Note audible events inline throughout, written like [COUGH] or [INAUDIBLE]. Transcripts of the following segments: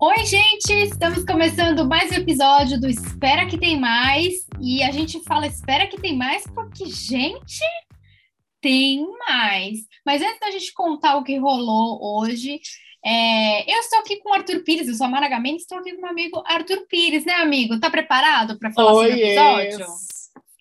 Oi, gente! Estamos começando mais um episódio do Espera que Tem Mais. E a gente fala Espera que Tem Mais porque, gente, tem mais. Mas antes da gente contar o que rolou hoje, é, eu estou aqui com o Arthur Pires, eu sou a Mara Gamene, estou aqui com o meu amigo Arthur Pires, né, amigo? Tá preparado para falar Oi, sobre o episódio?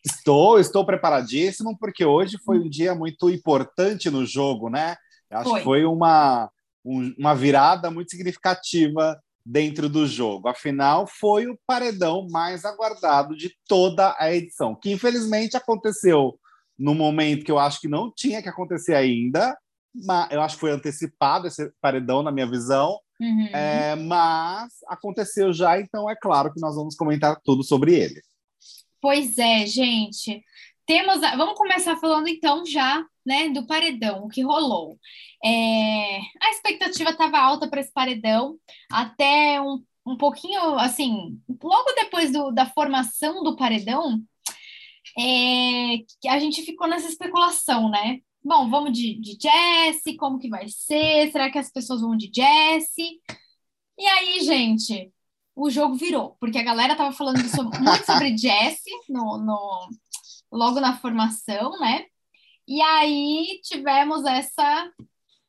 Estou, estou preparadíssimo, porque hoje foi um dia muito importante no jogo, né? Acho Foi. que foi uma, um- uma virada muito significativa dentro do jogo. Afinal, foi o paredão mais aguardado de toda a edição, que infelizmente aconteceu no momento que eu acho que não tinha que acontecer ainda, mas eu acho que foi antecipado esse paredão na minha visão, Uhum. é, mas aconteceu já, então é claro que nós vamos comentar tudo sobre ele. Pois é, gente. Temos, a- vamos começar falando então já, né, do paredão, o que rolou. É, a expectativa estava alta para esse paredão, até um, um pouquinho, assim, logo depois do- da formação do paredão, é, a gente ficou nessa especulação, né? Bom, vamos de, de Jesse, como que vai ser? Será que as pessoas vão de Jesse? E aí, gente, o jogo virou, porque a galera tava falando so- muito sobre [LAUGHS] Jesse no, no- logo na formação, né? E aí tivemos essa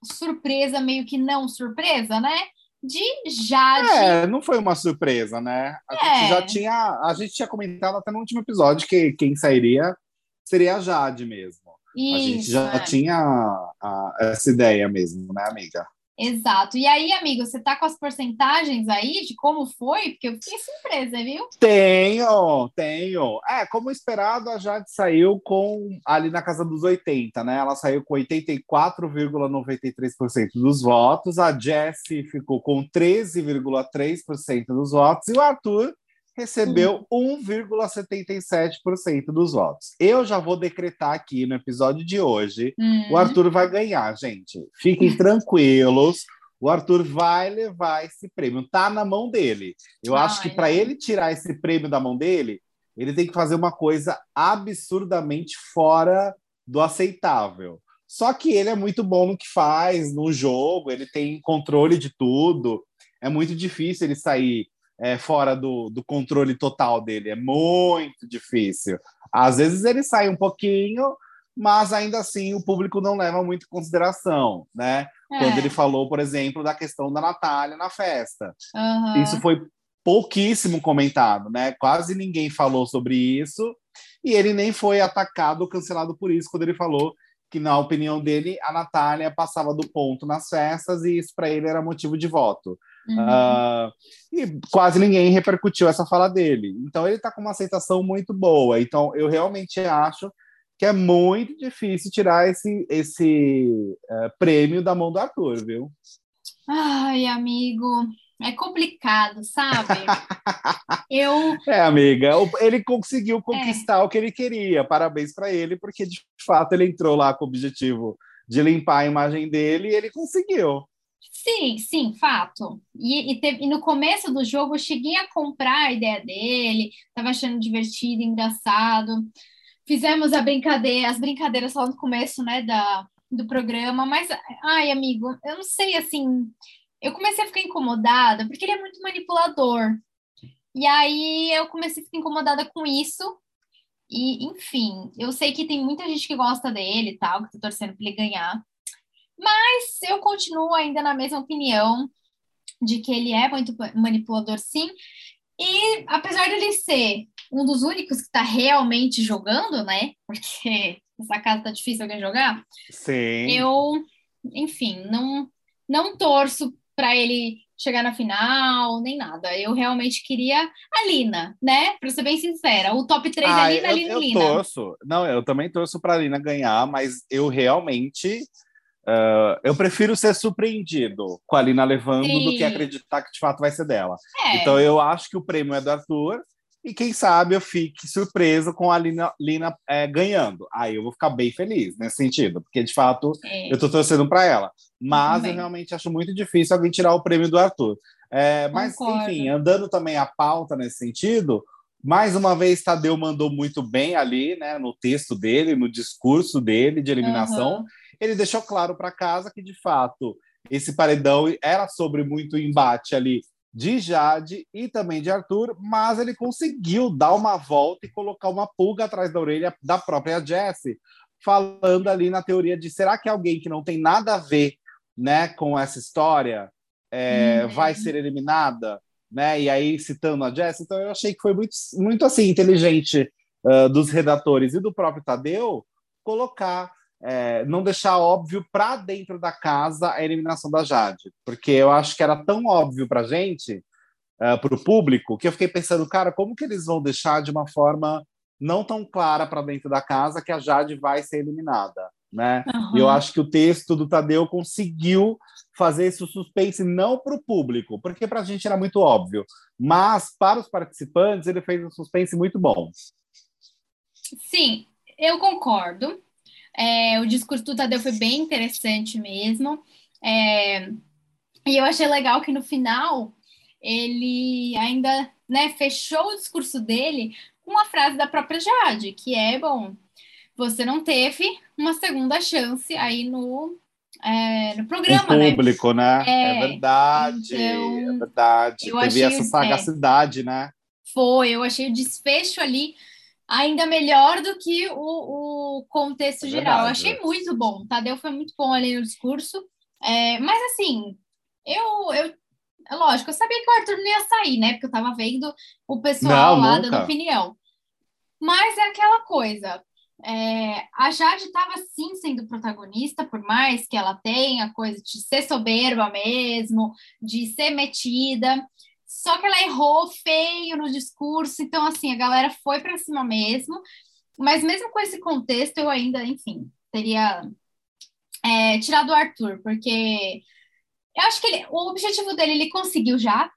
surpresa, meio que não surpresa, né? De Jade. É, não foi uma surpresa, né? A É. gente já tinha, a gente tinha comentado até no último episódio que quem sairia seria a Jade mesmo. a gente Isso, já é. tinha a- essa ideia mesmo, né, amiga? Exato. E aí, amigo, você tá com as porcentagens aí de como foi? Porque eu fiquei surpresa, viu? Tenho, tenho. É, como esperado, a Jade saiu com ali na casa dos 80, né? Ela saiu com 84,93% dos votos, a Jessie ficou com 13,3% dos votos e o Arthur recebeu 1,77% dos votos. Eu já vou decretar aqui no episódio de hoje Hum, o Arthur vai ganhar, gente. Fiquem tranquilos. O Arthur vai levar esse prêmio. Tá na mão dele. Eu Ai, acho que para ele tirar esse prêmio da mão dele, ele tem que fazer uma coisa absurdamente fora do aceitável. Só que ele é muito bom no que faz, no jogo, ele tem controle de tudo. É muito difícil ele sair é, fora do, do controle total dele. É muito difícil. Às vezes ele sai um pouquinho, mas ainda assim o público não leva muito em consideração, né? é, Quando ele falou, por exemplo, da questão da Natália na festa. aham. Isso foi pouquíssimo comentado, né? Quase ninguém falou sobre isso, e ele nem foi atacado ou cancelado por isso, quando ele falou que, na opinião dele, a Natália passava do ponto nas festas e isso para ele era motivo de voto. Uhum. Ah, e quase ninguém repercutiu essa fala dele. Então ele está com uma aceitação muito boa. Então eu realmente acho que é muito difícil tirar esse, esse eh, prêmio da mão do Arthur, viu? Ai, amigo, é complicado, sabe? [LAUGHS] Eu, É, amiga, ele conseguiu conquistar o que ele queria. Parabéns para ele, porque de fato ele entrou lá com o objetivo de limpar a imagem dele e ele conseguiu. Sim, sim, fato. E, e, teve- e no começo do jogo eu cheguei a comprar a ideia dele, tava achando divertido, engraçado. Fizemos a brincadeira, as brincadeiras lá no começo, né, da, do programa, mas, ai, amigo, eu não sei, assim, eu comecei a ficar incomodada, porque ele é muito manipulador. E aí eu comecei a ficar incomodada com isso. E, enfim, eu sei que tem muita gente que gosta dele e tal, que tá torcendo pra ele ganhar. Mas eu continuo ainda na mesma opinião de que ele é muito manipulador, sim. E apesar dele ser um dos únicos que está realmente jogando, né? [LAUGHS] Porque essa casa tá difícil alguém jogar. Sim. Eu, enfim, não, não torço para ele chegar na final, nem nada. Eu realmente queria a Lina, né? Para ser bem sincera. O top 3 Ah, é Lina, eu, Lina, eu Lina. torço. Não, eu também torço para a Lina ganhar, mas eu realmente ah, eu prefiro ser surpreendido com a Lina levando do que Sim. acreditar que de fato vai ser dela. É, Então eu acho que o prêmio é do Arthur e quem sabe eu fique surpreso com a Lina, Lina eh, ganhando. Aí eu vou ficar bem feliz nesse sentido, porque de fato é. eu tô torcendo para ela. Mas eu realmente acho muito difícil alguém tirar o prêmio do Arthur. É, mas, Concordo. enfim, andando também a pauta nesse sentido, mais uma vez Tadeu mandou muito bem ali, né, no texto dele, no discurso dele de eliminação. Aham. Ele deixou claro para casa que, de fato, esse paredão era sobre muito embate ali de Jade e também de Arthur, mas ele conseguiu dar uma volta e colocar uma pulga atrás da orelha da própria Jessie, falando ali na teoria de será que alguém que não tem nada a ver né, com essa história é, uhum. vai ser eliminada? Né? E aí, citando a Jessie, então eu achei que foi muito, muito assim, inteligente uh, dos redatores e do próprio Tadeu colocar é, não deixar óbvio para dentro da casa a eliminação da Jade, porque eu acho que era tão óbvio para gente, uh, é, para o público, que eu fiquei pensando, cara, como que eles vão deixar de uma forma não tão clara para dentro da casa que a Jade vai ser eliminada, né? Uhum. E eu acho que o texto do Tadeu conseguiu fazer esse suspense não para o público, porque para a gente era muito óbvio, mas para os participantes ele fez um suspense muito bom. Sim, eu concordo. É, o discurso do Tadeu foi bem interessante mesmo. É, e eu achei legal que no final ele ainda né, fechou o discurso dele com uma frase da própria Jade, que é bom, você não teve uma segunda chance aí no, é, no programa, né? público, né? né? É, é, verdade, então, é verdade. Teve achei, essa sagacidade, né? Foi, eu achei o desfecho ali ainda melhor do que o, o contexto é geral. Eu achei muito bom. Tadeu foi muito bom ali no discurso. É, mas assim, eu, eu. É lógico, eu sabia que o Arthur não ia sair, né? Porque eu tava vendo o pessoal não, lá nunca. dando opinião. Mas é aquela coisa. É, a Jade estava sim sendo protagonista, por mais que ela tenha coisa de ser soberba mesmo, de ser metida. Só que ela errou feio no discurso, então assim, a galera foi para cima mesmo. Mas mesmo com esse contexto, eu ainda, enfim, teria é, tirado o Arthur, porque eu acho que ele, o objetivo dele ele conseguiu já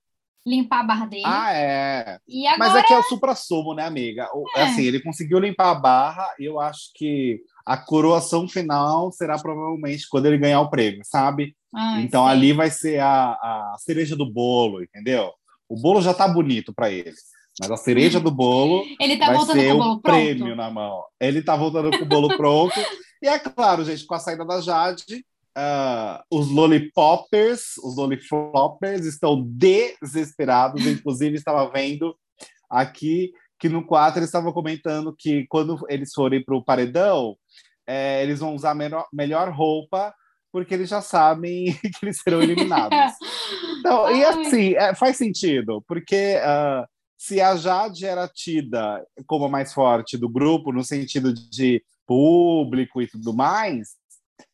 limpar a barra dele. Ah, é. E agora... Mas é que é o supra-sumo, né, amiga? É. Assim, ele conseguiu limpar a barra, e eu acho que a coroação final será provavelmente quando ele ganhar o prêmio, sabe? Ai, então sim. ali vai ser a, a cereja do bolo, entendeu? O bolo já tá bonito para ele. Mas a cereja do bolo [LAUGHS] ele tá vai ser o, o prêmio na mão. Ele tá voltando com o bolo pronto. e é claro, gente, com a saída da Jade, uh, os lollipoppers, os lollifloppers estão desesperados. Inclusive, estava vendo aqui que no 4 eles estavam comentando que quando eles forem para o paredão, é, eles vão usar melhor roupa porque eles já sabem [LAUGHS] que eles serão eliminados. [LAUGHS] Então, e assim, é, faz sentido, porque uh, se a Jade era tida como a mais forte do grupo, no sentido de público e tudo mais,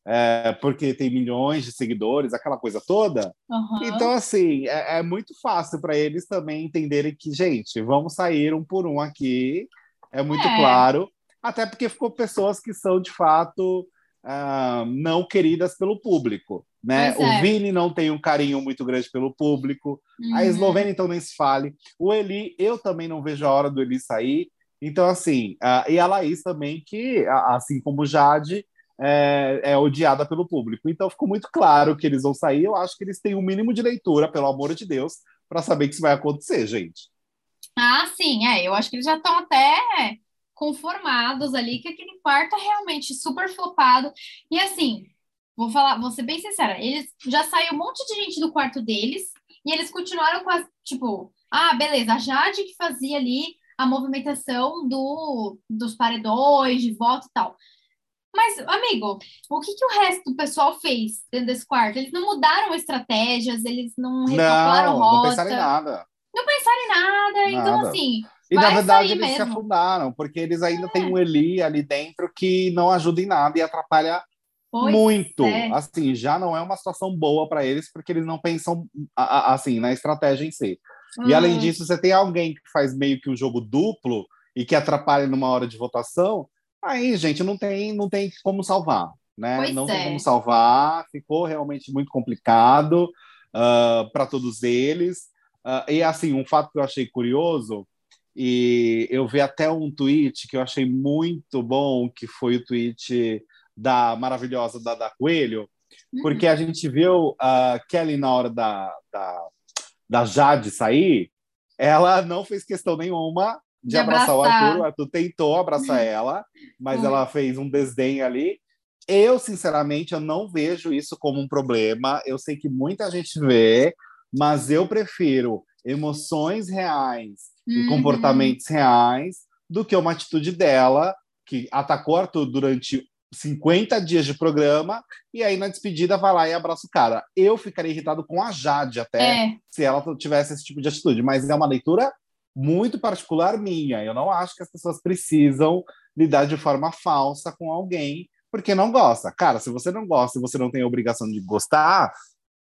é, porque tem milhões de seguidores, aquela coisa toda. Uhum. Então, assim, é, é muito fácil para eles também entenderem que, gente, vamos sair um por um aqui, é muito é. claro. Até porque ficou pessoas que são, de fato, uh, não queridas pelo público. Né? o é. Vini não tem um carinho muito grande pelo público. Uhum. A Eslovênia, então, nem se fale. O Eli, eu também não vejo a hora do Eli sair. Então, assim, uh, e a Laís também, que, assim como Jade, é, é, odiada pelo público. Então, ficou muito claro que eles vão sair. Eu acho que eles têm um mínimo de leitura, pelo amor de Deus, para saber que isso vai acontecer, gente. Ah, sim, é. Eu acho que eles já estão até conformados ali que aquele quarto é realmente super flopado. E assim, vou falar, vou ser bem sincera, eles já saiu um monte de gente do quarto deles e eles continuaram com as, tipo, ah, beleza, a Jade que fazia ali a movimentação do, dos paredões, de voto e tal. Mas, amigo, o que, que o resto do pessoal fez dentro desse quarto? Eles não mudaram estratégias, eles não recalcularam não, rota. Não pensaram em nada. Não pensaram em nada. Então, nada. Então, assim, e Vai na verdade eles mesmo. se afundaram, porque eles ainda é. têm um Eli ali dentro que não ajuda em nada e atrapalha pois muito. É. Assim, já não é uma situação boa para eles, porque eles não pensam assim na estratégia em si. E além hum. disso, você tem alguém que faz meio que um jogo duplo e que atrapalha numa hora de votação, aí, gente, não tem, não tem como salvar. Né? Pois não é. tem como salvar, ficou realmente muito complicado uh, ah, para todos eles. Uh, e assim, um fato que eu achei curioso e eu vi até um tweet que eu achei muito bom, que foi o tweet da maravilhosa Dada Coelho, porque a gente viu a Kelly na hora da, da, da Jade sair, ela não fez questão nenhuma de, de abraçar, abraçar, o Arthur. O Arthur tentou abraçar [LAUGHS] ela, mas uhum. ela fez um desdém ali. Eu, sinceramente, eu não vejo isso como um problema. Eu sei que muita gente vê, mas eu prefiro emoções reais uhum. e comportamentos reais do que uma atitude dela que atacou Arthur durante 50 dias de programa e aí na despedida vai lá e abraça o cara. Eu ficaria irritado com a Jade até é. se ela tivesse esse tipo de atitude, mas é uma leitura muito particular minha. Eu não acho que as pessoas precisam lidar de forma falsa com alguém porque não gosta. Cara, se você não gosta e você não tem a obrigação de gostar,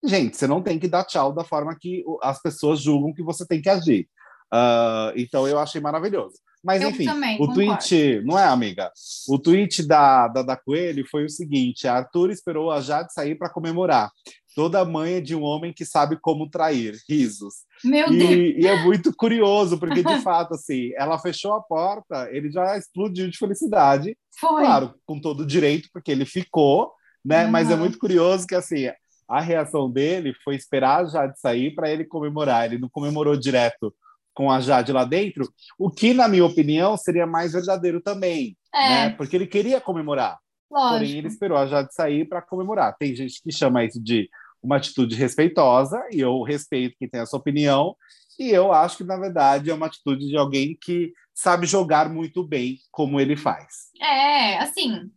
gente, você não tem que dar tchau da forma que as pessoas julgam que você tem que agir. Uh, então eu achei maravilhoso. Mas eu enfim, também, o concordo. tweet, não é, amiga? O tweet da, da, da Coelho foi o seguinte: Arthur esperou a Jade sair para comemorar. Toda mãe de um homem que sabe como trair. Risos. Meu e, Deus! E é muito curioso, porque de fato, assim, ela fechou a porta, ele já explodiu de felicidade. Foi. Claro, com todo direito, porque ele ficou, né? Uhum. Mas é muito curioso que, assim, a reação dele foi esperar a Jade sair para ele comemorar. Ele não comemorou direto com a Jade lá dentro, o que, na minha opinião, seria mais verdadeiro também, é. né? Porque ele queria comemorar. Lógico. Porém, ele esperou a Jade sair para comemorar. Tem gente que chama isso de uma atitude respeitosa, e eu respeito quem tem essa opinião, e eu acho que, na verdade, é uma atitude de alguém que sabe jogar muito bem como ele faz. É, assim,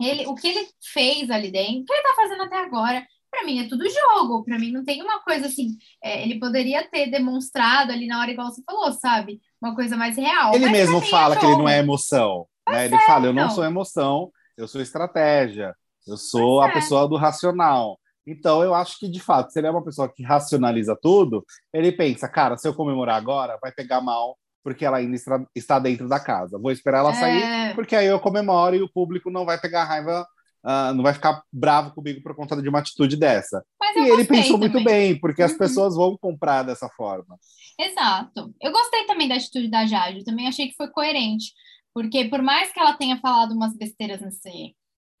ele, o que ele fez ali dentro, o que ele está fazendo até agora, para mim é tudo jogo. Para mim não tem uma coisa assim. É, ele poderia ter demonstrado ali na hora, igual você falou, sabe? Uma coisa mais real. Ele mesmo é fala é que ele não é emoção. Né? Ele é, fala: eu não sou emoção, eu sou estratégia, eu sou a é. pessoa do racional. Então, eu acho que, de fato, se ele é uma pessoa que racionaliza tudo, ele pensa, cara, se eu comemorar agora, vai pegar mal, porque ela ainda está dentro da casa. Vou esperar ela sair, é. porque aí eu comemoro e o público não vai pegar raiva uh, não vai ficar bravo comigo por conta de uma atitude dessa. Mas e ele pensou também. muito bem, porque as uhum. pessoas vão comprar dessa forma. Exato. Eu gostei também da atitude da Jade, eu também achei que foi coerente, porque por mais que ela tenha falado umas besteiras nesse,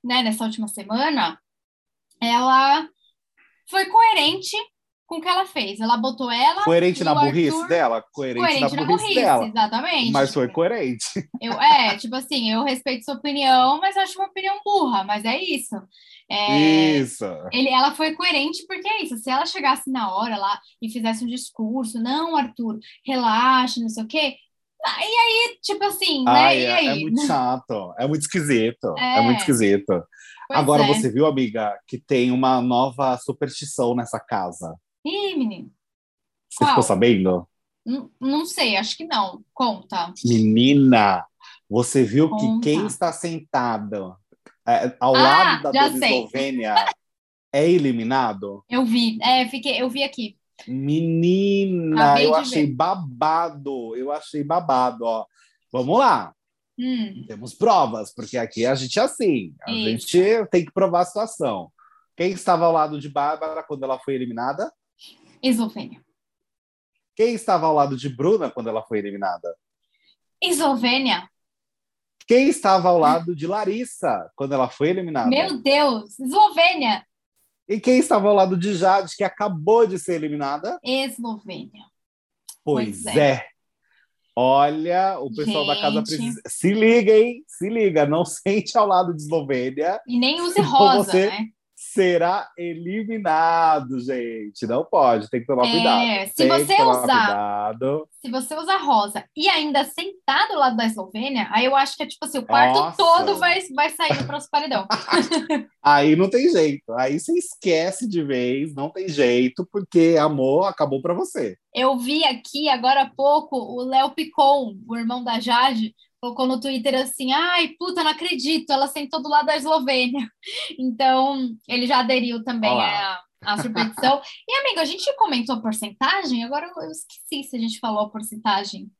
né, nessa última semana, ela foi coerente com o que ela fez. Ela botou ela. Coerente na burrice Arthur... dela? Coerente, coerente na, burrice, na burrice dela. Exatamente. Mas foi coerente. Eu, é, tipo assim, eu respeito sua opinião, mas acho uma opinião burra, mas é isso. É, isso. Ele, ela foi coerente porque é isso. Se ela chegasse na hora lá e fizesse um discurso, não, Arthur, relaxa, não sei o quê. E aí, tipo assim, né? Ai, e é? É muito chato, é muito esquisito. É, é muito esquisito. Pois Agora, é. você viu, amiga, que tem uma nova superstição nessa casa. Ih, menino. Você Qual? ficou sabendo? Não, não sei, acho que não. Conta. Menina, você viu Conta. que quem está sentado é, ao ah, lado da Eslovênia é eliminado? Eu vi, é, fiquei, eu vi aqui. Menina, Acabei eu achei ver. babado, eu achei babado, ó. Vamos lá. Hum. Temos provas, porque aqui a gente é assim, a Isso. gente tem que provar a situação. Quem estava ao lado de Bárbara quando ela foi eliminada? Eslovênia. Quem estava ao lado de Bruna quando ela foi eliminada? Eslovênia. Quem estava ao lado de Larissa quando ela foi eliminada? Meu Deus, Eslovênia. E quem estava ao lado de Jade, que acabou de ser eliminada? Eslovênia. Pois, pois é. é. Olha, o pessoal Gente. da casa precisa. Se liga, hein? Se liga, não [LAUGHS] sente ao lado de Eslovênia. E nem use rosa, você... né? Será eliminado, gente. Não pode, tem que tomar é, cuidado. Se tem você usar, cuidado. se você usar rosa e ainda sentar do lado da Eslovênia, aí eu acho que é tipo assim, o quarto Nossa. todo vai, vai sair do próximo paredão. [LAUGHS] aí não tem jeito. Aí você esquece de vez, não tem jeito, porque amor acabou para você. Eu vi aqui agora há pouco o Léo Picon, o irmão da Jade, colocou no Twitter assim: ai, puta, não acredito, ela sentou do lado da Eslovênia. [LAUGHS] Então, ele já aderiu também à, à superstição. [LAUGHS] e, amigo, a gente comentou a porcentagem, agora eu esqueci se a gente falou a porcentagem.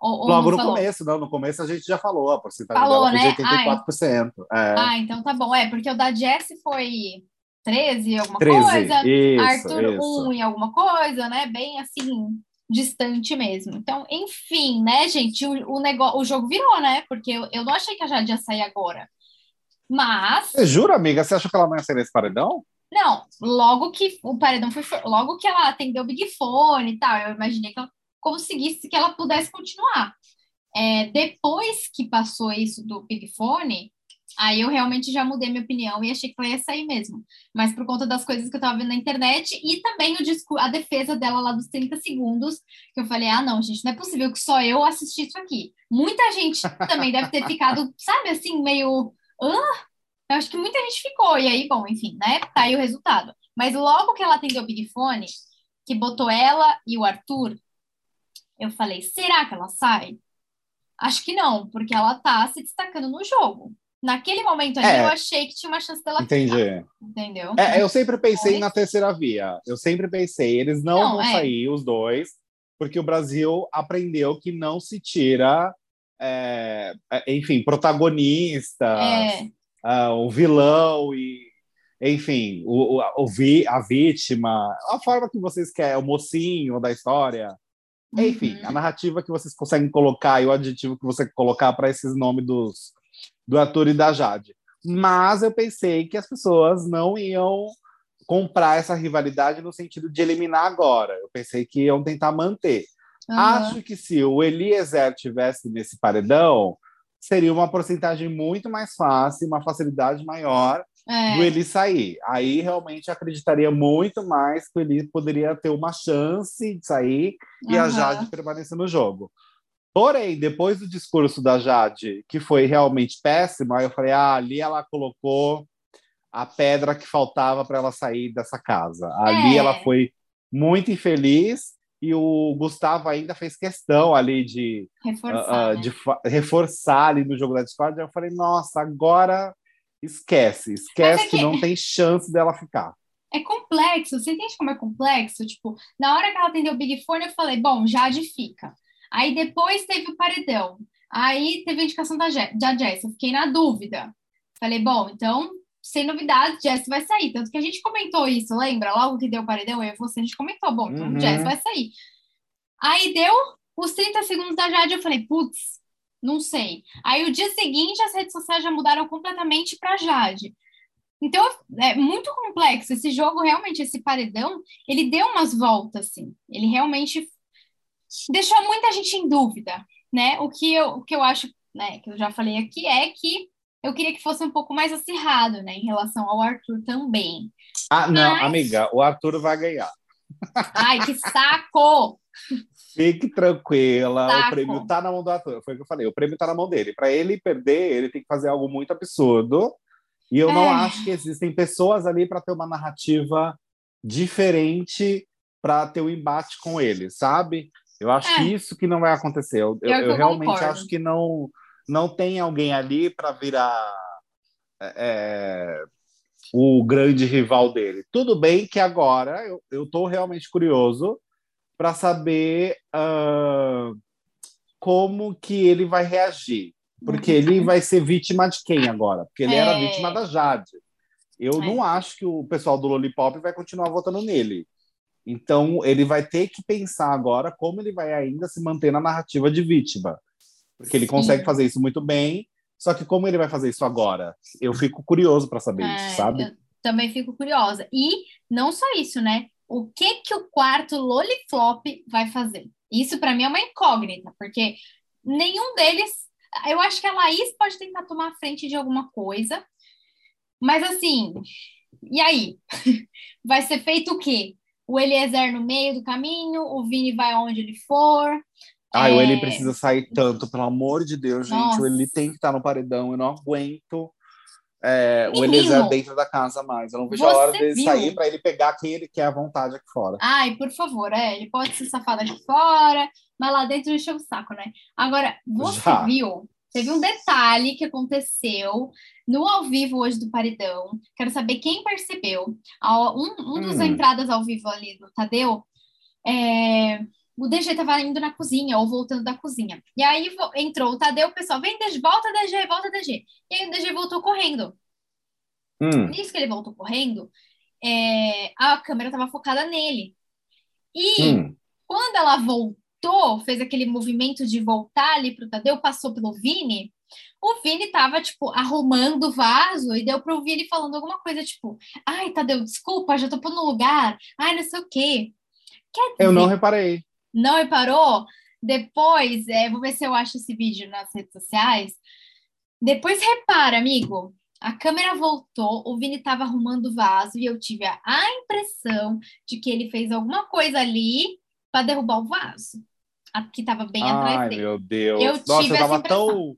Ou, ou Logo no falou. começo, não, no começo a gente já falou a porcentagem falou, dela né? de 84%. Ai. É. Ah, então tá bom. É, porque o da Jess foi 13 alguma 13, coisa, isso, Arthur isso. 1 e alguma coisa, né? Bem assim, distante mesmo. Então, enfim, né, gente, o, o, negócio, o jogo virou, né? Porque eu, eu não achei que a Jade ia sair agora. Mas. Você jura, amiga? Você achou que ela não ia sair nesse paredão? Não, logo que o paredão foi. Logo que ela atendeu o Big Fone e tal, eu imaginei que ela conseguisse que ela pudesse continuar. É, depois que passou isso do Big Fone, Aí eu realmente já mudei minha opinião e achei que ela ia sair mesmo. Mas por conta das coisas que eu tava vendo na internet e também o discurso, a defesa dela lá dos 30 segundos, que eu falei: ah, não, gente, não é possível que só eu assisti isso aqui. Muita gente também deve ter ficado, [LAUGHS] sabe, assim, meio. Hã? Eu acho que muita gente ficou. E aí, bom, enfim, né? Tá aí o resultado. Mas logo que ela atendeu o Big Fone, que botou ela e o Arthur, eu falei: será que ela sai? Acho que não, porque ela tá se destacando no jogo. Naquele momento ali, é, eu achei que tinha uma chance dela entendi. Ficar, entendeu? É, eu sempre pensei na terceira via. Eu sempre pensei, eles não, não vão é. sair, os dois, porque o Brasil aprendeu que não se tira, é, é enfim, protagonista, uh, o vilão e, enfim, o, o, o vi, a vítima, a forma que vocês querem, o mocinho da história. Enfim, uhum. a narrativa que vocês conseguem colocar e o adjetivo que você colocar para esses nomes dos do ator e da Jade. Mas eu pensei que as pessoas não iam comprar essa rivalidade no sentido de eliminar agora. Eu pensei que iam tentar manter. Uhum. Acho que se o Eliezer tivesse nesse paredão, seria uma porcentagem muito mais fácil, uma facilidade maior é. do Eli sair. Aí realmente acreditaria muito mais que o Eli poderia ter uma chance de sair e a Jade permanecer no jogo. Porém, depois do discurso da Jade, que foi realmente péssimo, aí eu falei: ah, ali ela colocou a pedra que faltava para ela sair dessa casa. Ali é. ela foi muito infeliz e o Gustavo ainda fez questão ali de reforçar, uh, uh, de reforçar ali no jogo da Discord. Eu falei: nossa, agora esquece, esquece é que... que não tem chance dela ficar é complexo. Você entende como é complexo? Tipo, na hora que ela atendeu o Big Fone, eu falei, bom, Jade fica. Aí depois teve o paredão. Aí teve a indicação da, da Jess. Eu fiquei na dúvida. Falei, bom, então, sem novidades, Jess vai sair. Tanto que a gente comentou isso, lembra? Logo que deu o paredão, eu e você, a gente comentou, bom, então uhum. Jess vai sair. Aí deu os 30 segundos da Jade, eu falei, putz, não sei. Aí o dia seguinte, as redes sociais já mudaram completamente para Jade. Então, é muito complexo. Esse jogo, realmente, esse paredão, ele deu umas voltas, assim. Ele realmente deixou muita gente em dúvida, né? O que eu, o que eu acho, né, que eu já falei aqui, é que eu queria que fosse um pouco mais acirrado, né, em relação ao Arthur também. Ah, não, Mas... amiga, o Arthur vai ganhar. Ai, que saco! Fique tranquila, saco. o prêmio tá na mão do Arthur. Foi o que eu falei, o prêmio tá na mão dele. Para ele perder, ele tem que fazer algo muito absurdo. E eu é. não acho que existem pessoas ali para ter uma narrativa diferente para ter o um embate com ele, sabe? Eu acho é. que isso que não vai acontecer. Eu, eu, eu realmente concordo. acho que não, não tem alguém ali para virar é, é, o grande rival dele. Tudo bem que agora eu estou realmente curioso para saber uh, como que ele vai reagir. Porque ele vai ser vítima de quem agora? Porque ele é. era vítima da Jade. Eu é. não acho que o pessoal do Lollipop vai continuar votando nele. Então, ele vai ter que pensar agora como ele vai ainda se manter na narrativa de vítima. Porque ele consegue Sim. fazer isso muito bem, só que como ele vai fazer isso agora? Eu fico curioso para saber é, isso, sabe? Também fico curiosa. E não só isso, né? O que que o quarto Loliflop vai fazer? Isso para mim é uma incógnita, porque nenhum deles. Eu acho que a Laís pode tentar tomar a frente de alguma coisa, mas assim, e aí? [LAUGHS] Vai ser feito o quê? O Eliezer no meio do caminho, o Vini vai onde ele for. Ai, é... o Eli precisa sair tanto, pelo amor de Deus, gente. Nossa. O Eli tem que estar no paredão, eu não aguento. É, o Eliezer dentro da casa mais. Eu não vejo a hora dele viu? sair para ele pegar quem ele quer à vontade aqui fora. Ai, por favor, é, ele pode ser safado aqui fora, mas lá dentro encheu o saco, né? Agora, você Já. viu Teve um detalhe que aconteceu no ao vivo hoje do Paredão. Quero saber quem percebeu. Um, um dos hum. entradas ao vivo ali do Tadeu, é, o DG estava indo na cozinha ou voltando da cozinha. E aí entrou o Tadeu, o pessoal, vem, DG, volta, DG, volta, DG. E aí o DG voltou correndo. Hum. Nisso que ele voltou correndo, é, a câmera estava focada nele. E hum. quando ela voltou, voltou, fez aquele movimento de voltar ali pro Tadeu, passou pelo Vini, o Vini tava, tipo, arrumando o vaso e deu para ouvir ele falando alguma coisa, tipo, ai, Tadeu, desculpa, já tô pondo no lugar, ai, não sei o quê. Quer dizer, eu não reparei. Não reparou? Depois, é, vou ver se eu acho esse vídeo nas redes sociais. Depois repara, amigo, a câmera voltou, o Vini estava arrumando o vaso e eu tive a impressão de que ele fez alguma coisa ali para derrubar o vaso, que estava bem Ai, atrás dele. meu Deus. Eu Nossa, tive eu tava essa impressão. tão,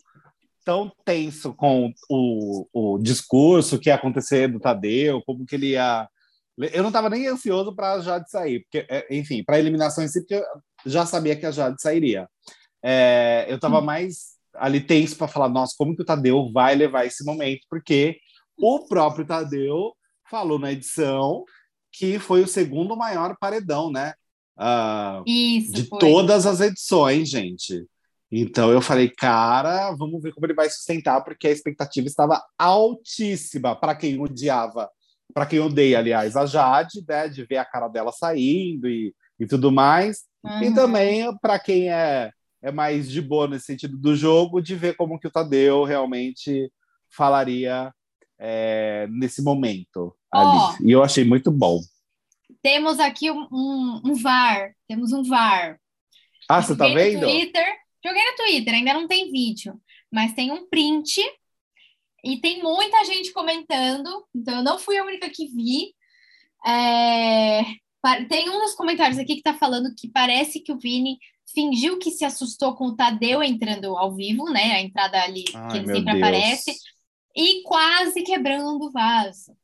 tão tenso com o, o discurso que ia acontecer do Tadeu, como que ele ia. Eu não tava nem ansioso para a Jade sair, porque, é, enfim, para a eliminação em si, porque eu já sabia que a Jade sairia. É, eu tava mais ali tenso para falar, nossa, como que o Tadeu vai levar esse momento, porque o próprio Tadeu falou na edição que foi o segundo maior paredão, né? Ah, Isso, de foi. todas as edições, gente. Então eu falei, cara, vamos ver como ele vai sustentar, porque a expectativa estava altíssima para quem odiava, para quem odeia, aliás, a Jade, né, de ver a cara dela saindo e, e tudo mais, e Uhum. também para quem é, é mais de boa nesse sentido do jogo, de ver como que o Tadeu realmente falaria é, nesse momento ali. Ó. E eu achei muito bom. Temos aqui um, um, um VAR, temos um VAR. Ah, você tá vendo? Twitter, joguei no Twitter, ainda não tem vídeo, mas tem um print e tem muita gente comentando, então eu não fui a única que vi. É, Tem um dos comentários aqui que tá falando que parece que o Vini fingiu que se assustou com o Tadeu entrando ao vivo, né? A entrada ali que Ai, ele meu sempre Deus. aparece, e quase quebrando o vaso.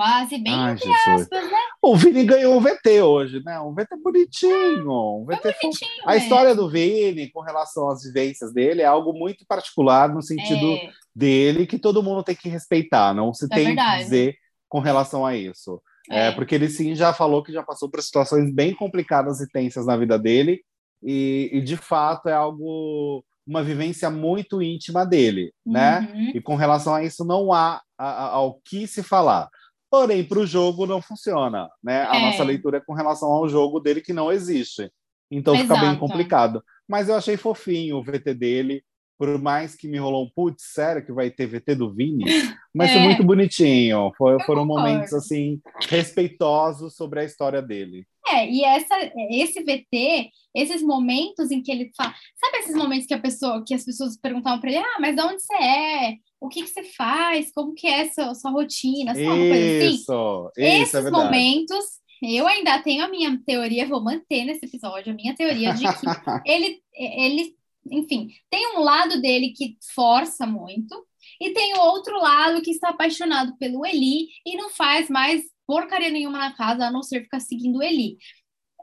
Quase bem Ai, entre Jesus. aspas, né? O Vini ganhou um VT hoje, né? Um VT bonitinho. Um VT fofo. Bonitinho, A é. história do Vini, com relação às vivências dele, é algo muito particular no sentido É, dele que todo mundo tem que respeitar, não se É tem verdade. que dizer com relação a isso. É, é. porque ele sim já falou que já passou por situações bem complicadas e tensas na vida dele, e, e de fato é algo, uma vivência muito íntima dele, né? Uhum. E com relação a isso não há a- a- ao que se falar. Porém, para o jogo não funciona, né? A É. nossa leitura é com relação ao jogo dele que não existe. Então fica bem Exato. complicado. Mas eu achei fofinho o VT dele, por mais que me rolou um putz, sério que vai ter VT do Vini? [LAUGHS] Mas foi É. muito bonitinho. Foi- foram concordo. momentos assim respeitosos sobre a história dele. É, e essa, esse VT, esses momentos em que ele fala. Sabe esses momentos que a pessoa, que as pessoas perguntavam para ele, ah, mas de onde você é? O que, que você faz? Como que é sua, sua rotina? Sabe uma coisa assim? Isso, isso Esses é momentos, eu ainda tenho a minha teoria, vou manter nesse episódio, a minha teoria de que [LAUGHS] ele, ele, enfim, tem um lado dele que força muito, e tem o outro lado que está apaixonado pelo Eli e não faz mais porcaria nenhuma na casa, a não ser ficar seguindo o Eli.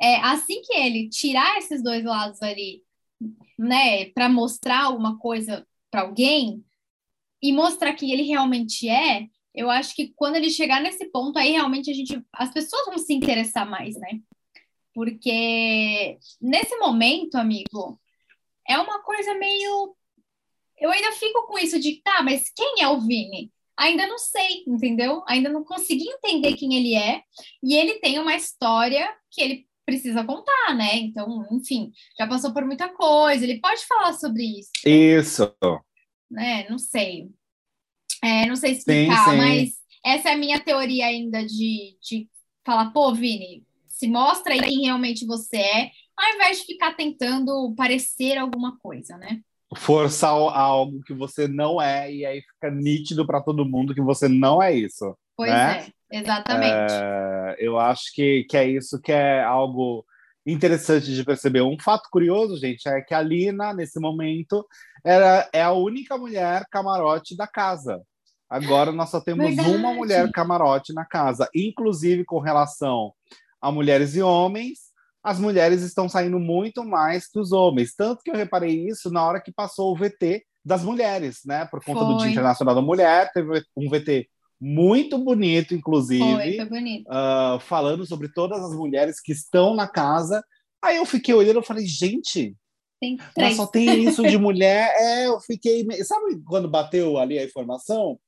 É, assim que ele tirar esses dois lados ali, né, para mostrar alguma coisa para alguém e mostrar que ele realmente é, eu acho que quando ele chegar nesse ponto aí realmente a gente as pessoas vão se interessar mais, né? Porque nesse momento, amigo, é uma coisa meio eu ainda fico com isso de tá, mas quem é o Vini? Ainda não sei, entendeu? Ainda não consegui entender quem ele é. E ele tem uma história que ele precisa contar, né? Então, enfim, já passou por muita coisa. Ele pode falar sobre isso, Isso. Né? Não sei. É, não sei explicar, Sim, sim. mas essa é a minha teoria ainda de, de falar, pô, Vini, se mostra aí quem realmente você é, ao invés de ficar tentando parecer alguma coisa, né? Forçar algo que você não é, e aí fica nítido para todo mundo que você não é isso. Pois Né? é, exatamente. É, eu acho que, que é isso que é algo interessante de perceber. Um fato curioso, gente, é que a Lina, nesse momento, era, é a única mulher camarote da casa. Agora nós só temos Verdade. uma mulher camarote na casa, inclusive com relação a mulheres e homens. As mulheres estão saindo muito mais que os homens. Tanto que eu reparei isso na hora que passou o VT das mulheres, né? Por conta do Dia Foi. Internacional da Mulher, teve um VT muito bonito, inclusive, Foi, foi bonito. ah, falando sobre todas as mulheres que estão na casa. Aí eu fiquei olhando e falei, gente, Tem mas só tem isso de [LAUGHS] mulher. É, eu fiquei. Sabe quando bateu ali a informação?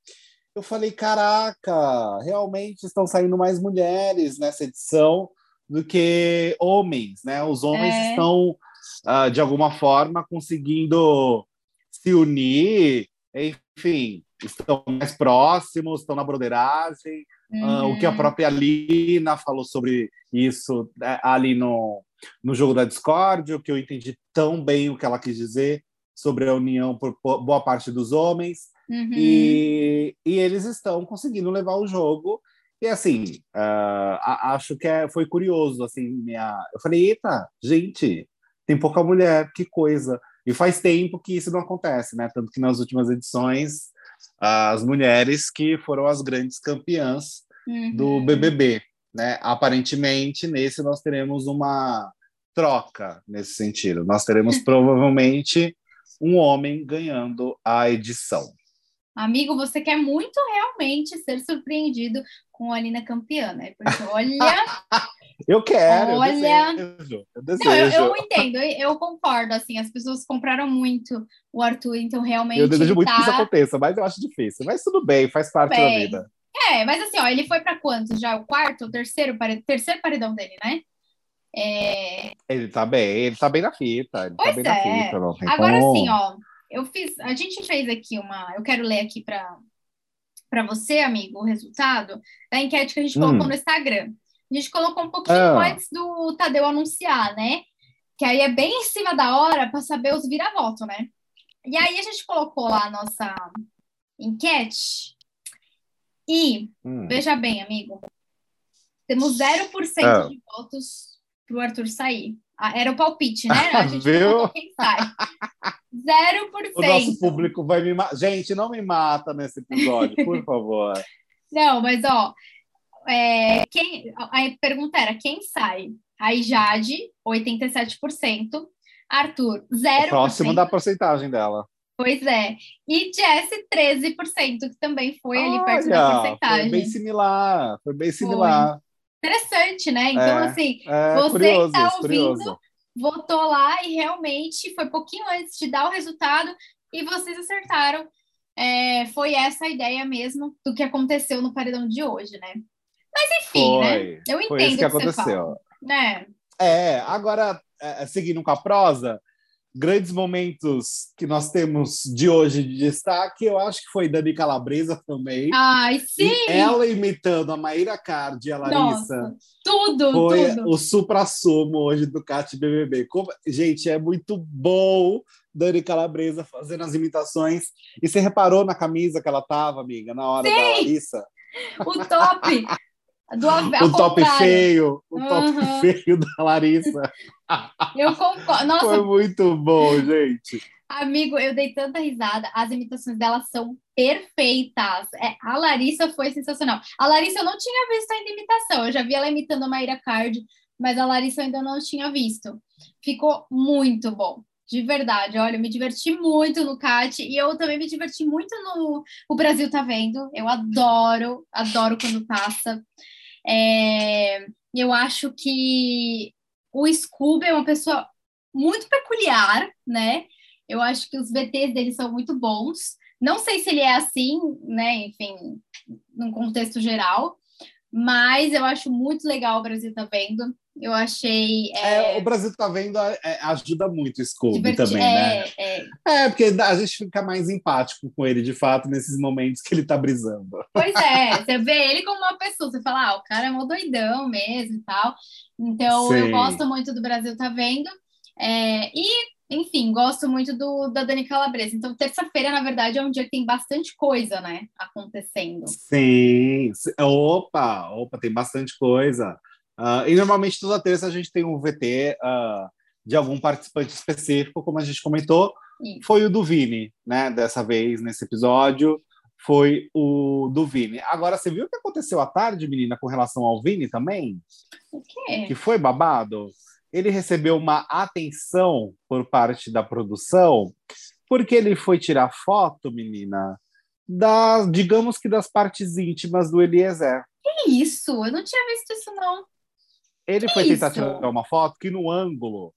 Eu falei, caraca, realmente estão saindo mais mulheres nessa edição do que homens, né? Os homens É. estão, ah, de alguma forma, conseguindo se unir, enfim, estão mais próximos, estão na broderagem. Ah, o que a Uhum. própria Lina falou sobre isso né, ali no, no jogo da Discord, o que eu entendi tão bem o que ela quis dizer sobre a união por po- boa parte dos homens. Uhum. E, e eles estão conseguindo levar o jogo. E assim, uh, acho que é, foi curioso, assim, minha... eu falei, eita, gente, tem pouca mulher, que coisa. E faz tempo que isso não acontece, né? Tanto que nas últimas edições, as mulheres que foram as grandes campeãs uhum. do BBB, né? Aparentemente, nesse nós teremos uma troca nesse sentido. Nós teremos [LAUGHS] provavelmente um homem ganhando a edição. Amigo, você quer muito realmente ser surpreendido com a Alina campeã, né? Porque [LAUGHS] olha. Eu quero, olha... eu desejo. Eu, desejo. Não, eu, eu, entendo, eu concordo. Assim, as pessoas compraram muito o Arthur, então realmente. Eu desejo muito tá... que isso aconteça, mas eu acho difícil. Mas tudo bem, faz parte bem. da vida. É, mas assim, ó, ele foi para quanto? Já o quarto, o terceiro, paredão, terceiro paredão dele, né? É... Ele tá bem, ele tá bem na fita. Ele tá pois tá bem é. na fita, não Agora como... sim, ó, eu fiz, a gente fez aqui uma, eu quero ler aqui para para você, amigo, o resultado da enquete que a gente Hum. colocou no Instagram. A gente colocou um pouquinho Ah. antes do Tadeu anunciar, né? Que aí é bem em cima da hora para saber os vira-voto, né? E aí a gente colocou lá a nossa enquete e Hum. Veja bem, amigo. Temos 0% Ah. de votos para o Arthur sair. Ah, Era o palpite, né? A [LAUGHS] gente Viu? quem sai. 0%. O nosso público vai me matar. Gente, não me mata nesse episódio, por favor. [LAUGHS] Não, mas ó, é, quem, a pergunta era quem sai? Aí Jade, 87%. Arthur, 0%. Próximo da porcentagem dela. Pois é. E Jesse, 13%, que também foi ali perto da Olha, porcentagem. Foi bem similar, foi bem similar. Interessante, né? Então, É. assim, É, Você curioso, que tá isso, curioso. ouvindo, votou lá e realmente foi pouquinho antes de dar o resultado e vocês acertaram. É, foi essa a ideia mesmo do que aconteceu no paredão de hoje, né? Mas enfim, né? Foi, Eu foi entendo isso que aconteceu. né? É, agora, é, seguindo com a prosa, grandes momentos que nós temos de hoje de destaque, eu acho que foi Dani Calabresa também. Ai, sim! E ela imitando a Maíra Card e a Larissa. Nossa, tudo, Foi tudo. o supra-sumo hoje do Cat BBB. Como- Gente, é muito bom Dani Calabresa fazendo as imitações. E você reparou na camisa que ela tava, amiga, na hora da Larissa? O top [LAUGHS] do o top contrário. feio, o top Uhum. feio da Larissa. [LAUGHS] Eu concordo. Nossa, Foi muito bom, gente. Amigo, eu dei tanta risada. As imitações dela são perfeitas. É, a Larissa foi sensacional. A Larissa eu não tinha visto ainda imitação. Eu já vi ela imitando a Mayra Card, mas a Larissa eu ainda não tinha visto. Ficou muito bom. De verdade, olha, eu me diverti muito no CAT e eu também me diverti muito no O Brasil Tá Vendo. Eu adoro, adoro quando passa. É, eu acho que o Scooby é uma pessoa muito peculiar, né? Eu acho que os VTs dele são muito bons. Não sei se ele é assim, né? Enfim, num contexto geral, mas eu acho muito legal o Brasil tá vendo. Eu achei. É, É, o Brasil tá vendo, é, ajuda muito o Scooby diverti- também, né? é, é. É, porque a gente fica mais empático com ele, de fato, nesses momentos que ele tá brisando. Pois é, [LAUGHS] você vê ele como uma pessoa, você fala, ah, o cara é mó doidão mesmo e tal. Então, eu Sim. gosto muito do Brasil tá vendo. É, e, enfim, gosto muito do, da Dani Calabresa. Então, terça-feira, na verdade, é um dia que tem bastante coisa, né, acontecendo. Sim, opa, opa, tem bastante coisa. Ah, e normalmente toda terça a gente tem um VT ah, de algum participante específico, como a gente comentou, Isso. foi o do Vini, né? Dessa vez, nesse episódio, foi o do Vini. Agora, você viu o que aconteceu à tarde, menina, com relação ao Vini também? O quê? Que foi babado? Ele recebeu uma atenção por parte da produção, porque ele foi tirar foto, menina, das, digamos que das partes íntimas do Eliezer. Que isso? Eu não tinha visto isso, não. Ele Que foi tentar isso? tirar uma foto que no ângulo,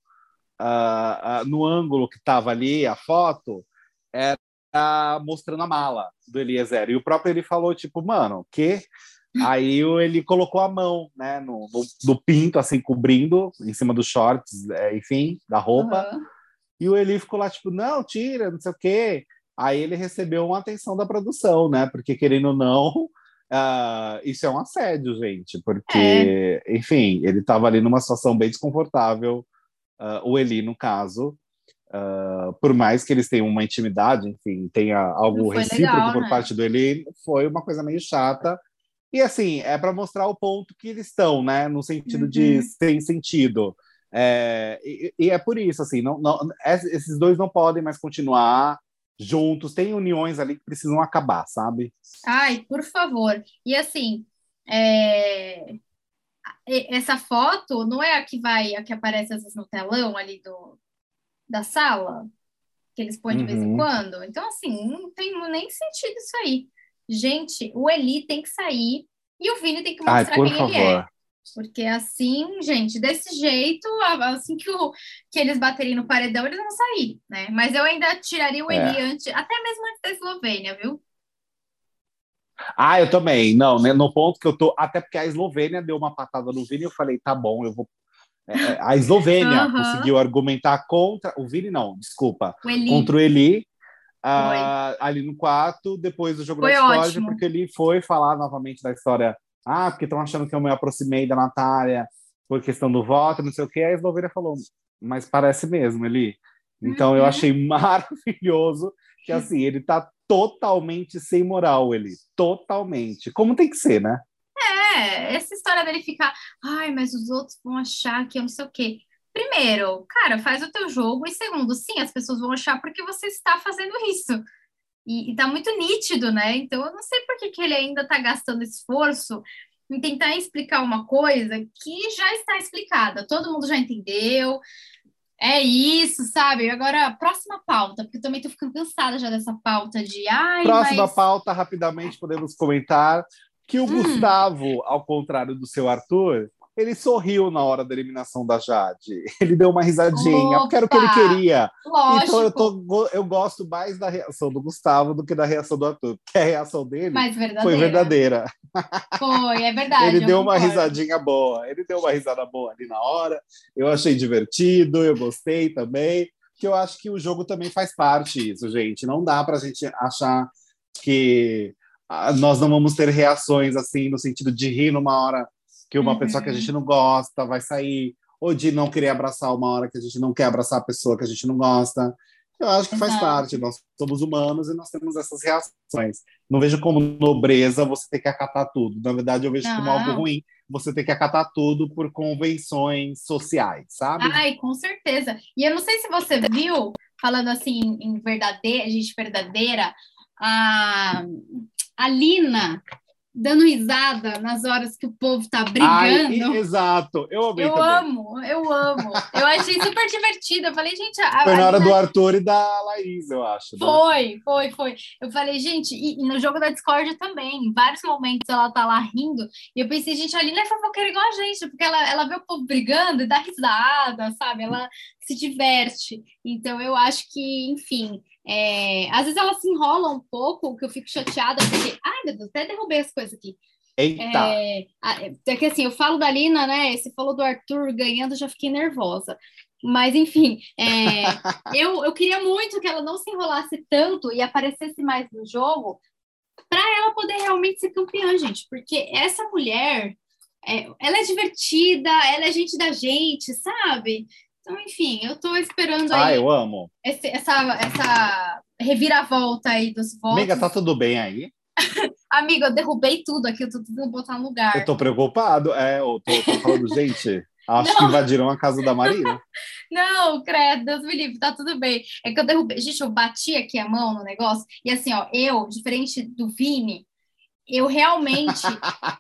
ah, ah, no ângulo que estava ali a foto, era mostrando a mala do Eliezer. E o próprio ele falou, tipo, mano, que? Aí ele colocou a mão, né, no, no, no pinto, assim, cobrindo, em cima dos shorts, é, enfim, da roupa. Aham. E o Eli ficou lá, tipo, não, tira, não sei o quê. Aí ele recebeu uma atenção da produção, né? Porque, querendo ou não, [LAUGHS] ah, isso é um assédio, gente. Porque, enfim, ele estava ali numa situação bem desconfortável, ah, o Eli, no caso. Uh, por mais que eles tenham uma intimidade, enfim, tenha algo recíproco legal, por né? parte do Eli, foi uma coisa meio chata. E assim, é para mostrar o ponto que eles estão, né? No sentido uhum. de sem sentido. É, e, e, é por isso, assim, não, não, esses dois não podem mais continuar juntos, tem uniões ali que precisam acabar, sabe? Ai, por favor. E assim, é... essa foto não é a que vai, a que aparece às vezes no telão ali do, da sala, que eles põem de uhum. vez em uhum. quando. Então, assim, não tem nem sentido isso aí. Gente, o Eli tem que sair e o Vini tem que mostrar Ai, quem favor. ele é. Porque assim, gente, desse jeito, assim que, o, que eles baterem no paredão, eles vão sair, né? Mas eu ainda tiraria o é. Eli antes, até mesmo antes da Eslovênia, viu? Ah, eu também. Não, né, no ponto que eu tô. Até porque a Eslovênia deu uma patada no Vini e eu falei, tá bom, eu vou. É, é a Eslovênia uhum. conseguiu argumentar contra. O Vini, não, desculpa. O Eli. Contra o Eli. Uh, ali no quarto, depois do jogo foi da Discord, porque ele foi falar novamente da história ah, porque estão achando que eu me aproximei da Natália por questão do voto, não sei o quê. A Eslovênia falou, mas parece mesmo, Eli. Então uhum. eu achei [LAUGHS] maravilhoso que assim, ele tá totalmente sem moral, ele. Totalmente. Como tem que ser, né? É, essa história dele ficar, ai, mas os outros vão achar que eu não sei o quê. Primeiro, cara, faz o teu jogo. E segundo, sim, as pessoas vão achar porque você está fazendo isso. E, e tá muito nítido, né? Então eu não sei por que, que ele ainda está gastando esforço em tentar explicar uma coisa que já está explicada, todo mundo já entendeu. É isso, sabe? Agora, próxima pauta, porque eu também tô ficando cansada já dessa pauta de. Ai, próxima mas... pauta, rapidamente podemos comentar que o hum. Gustavo, ao contrário do seu Arthur, ele sorriu na hora da eliminação da Jade. [LAUGHS] Ele deu uma risadinha, Opa, porque era o que ele queria. Lógico. Então eu, tô, eu gosto mais da reação do Gustavo do que da reação do Arthur, porque a reação dele foi verdadeira. Foi, é verdade. ele deu uma risadinha boa, ele deu uma risada boa ali na hora. Eu achei divertido, eu gostei também. Que eu acho que o jogo também faz parte disso, gente. Não dá para a gente achar que ah, nós não vamos ter reações assim no sentido de rir numa hora que uma uhum. pessoa que a gente não gosta vai sair, ou de não querer abraçar uma hora que a gente não quer abraçar a pessoa que a gente não gosta. Eu acho que faz parte, nós somos humanos e nós temos essas reações. Não vejo como nobreza você ter que acatar tudo. Na verdade, eu vejo não. como algo ruim você ter que acatar tudo por convenções sociais, sabe? Ai, com certeza. E eu não sei se você viu, falando assim em verdadeira, gente verdadeira, a, a Lina dando risada nas horas que o povo tá brigando. Ai, exato, eu amei Eu também. amo, eu amo. Eu achei super divertido. Eu falei, gente... A, foi na hora do Arthur e da Laís, eu acho. Né? Foi, foi, foi. Eu falei, gente, e, e, no jogo da Discord também, em vários momentos ela tá lá rindo, e eu pensei, gente, a Lina é fofoqueira igual a gente, porque ela, ela vê o povo brigando e dá risada, sabe? Ela se diverte. Então, eu acho que, enfim... É, às vezes ela se enrola um pouco, que eu fico chateada, porque, ai meu Deus, até derrubei as coisas aqui. Eita! É, é que assim, eu falo da Lina, né? Você falou do Arthur ganhando, já fiquei nervosa. Mas, enfim, é, [LAUGHS] eu, eu queria muito que ela não se enrolasse tanto e aparecesse mais no jogo para ela poder realmente ser campeã, gente. Porque essa mulher, é, ela é divertida, ela é gente da gente, sabe? Então, enfim, eu estou esperando ah, aí. Ah, eu amo. Esse, essa, essa reviravolta aí dos votos. Amiga, tá tudo bem aí? [LAUGHS] Amiga, eu derrubei tudo aqui, eu tô tentando botar no lugar. Eu tô preocupado, é, eu tô, tô falando, [LAUGHS] gente, acho que invadiram a casa da Maria. [LAUGHS] não, credo, Deus me livre, tá tudo bem. É que eu derrubei, gente, eu bati aqui a mão no negócio, e assim, ó, eu, diferente do Vini, eu realmente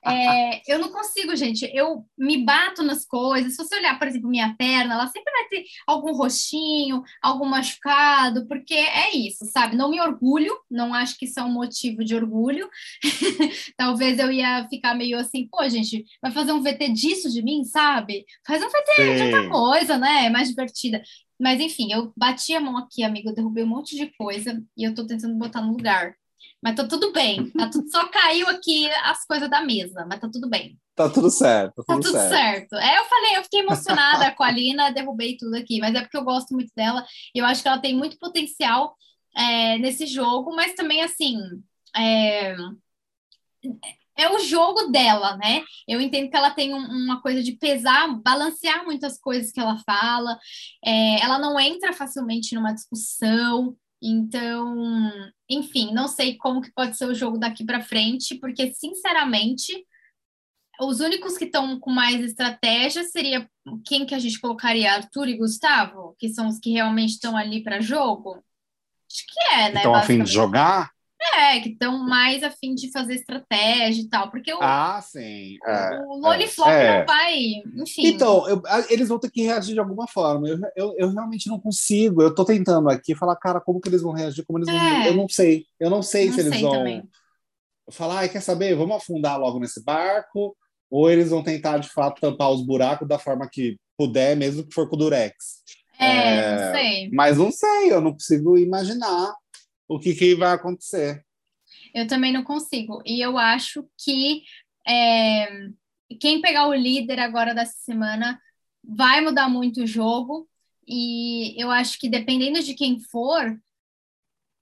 é, eu não consigo, gente. Eu me bato nas coisas. Se você olhar, por exemplo, minha perna, ela sempre vai ter algum roxinho, algum machucado, porque é isso, sabe? Não me orgulho, não acho que isso é um motivo de orgulho. [LAUGHS] Talvez eu ia ficar meio assim, pô, gente, vai fazer um VT disso de mim, sabe? Faz um VT Sim. de outra coisa, né? É mais divertida. Mas enfim, eu bati a mão aqui, amigo, eu derrubei um monte de coisa e eu tô tentando botar no lugar. Mas tá tudo bem. Tá tudo, só caiu aqui as coisas da mesa, mas tá tudo bem. Tá tudo certo. Tá tudo, tá tudo certo. certo. É, eu falei, eu fiquei emocionada com a Lina, derrubei tudo aqui, mas é porque eu gosto muito dela. E eu acho que ela tem muito potencial é, nesse jogo, mas também, assim, é, é o jogo dela, né? Eu entendo que ela tem um, uma coisa de pesar, balancear muitas coisas que ela fala. É, ela não entra facilmente numa discussão. Então, enfim, não sei como que pode ser o jogo daqui para frente, porque sinceramente, os únicos que estão com mais estratégia seria quem que a gente colocaria, Arthur e Gustavo, que são os que realmente estão ali para jogo. Acho que é, né? Estão a fim de jogar? É, que estão mais afim de fazer estratégia e tal, porque o, ah, sim. É, o Loliflop é, não vai, enfim. Então, eu, eles vão ter que reagir de alguma forma. Eu, eu, eu, realmente não consigo. Eu tô tentando aqui falar, cara, como que eles vão reagir? Como eles vão... É. Eu não sei. Eu não sei não se eles sei vão também. falar, ah, quer saber? Vamos afundar logo nesse barco, ou eles vão tentar de fato tampar os buracos da forma que puder, mesmo que for com o Durex. É, não sei. Mas não sei, eu não consigo imaginar o que, que vai acontecer. Eu também não consigo. E eu acho que é, quem pegar o líder agora dessa semana vai mudar muito o jogo. E eu acho que dependendo de quem for,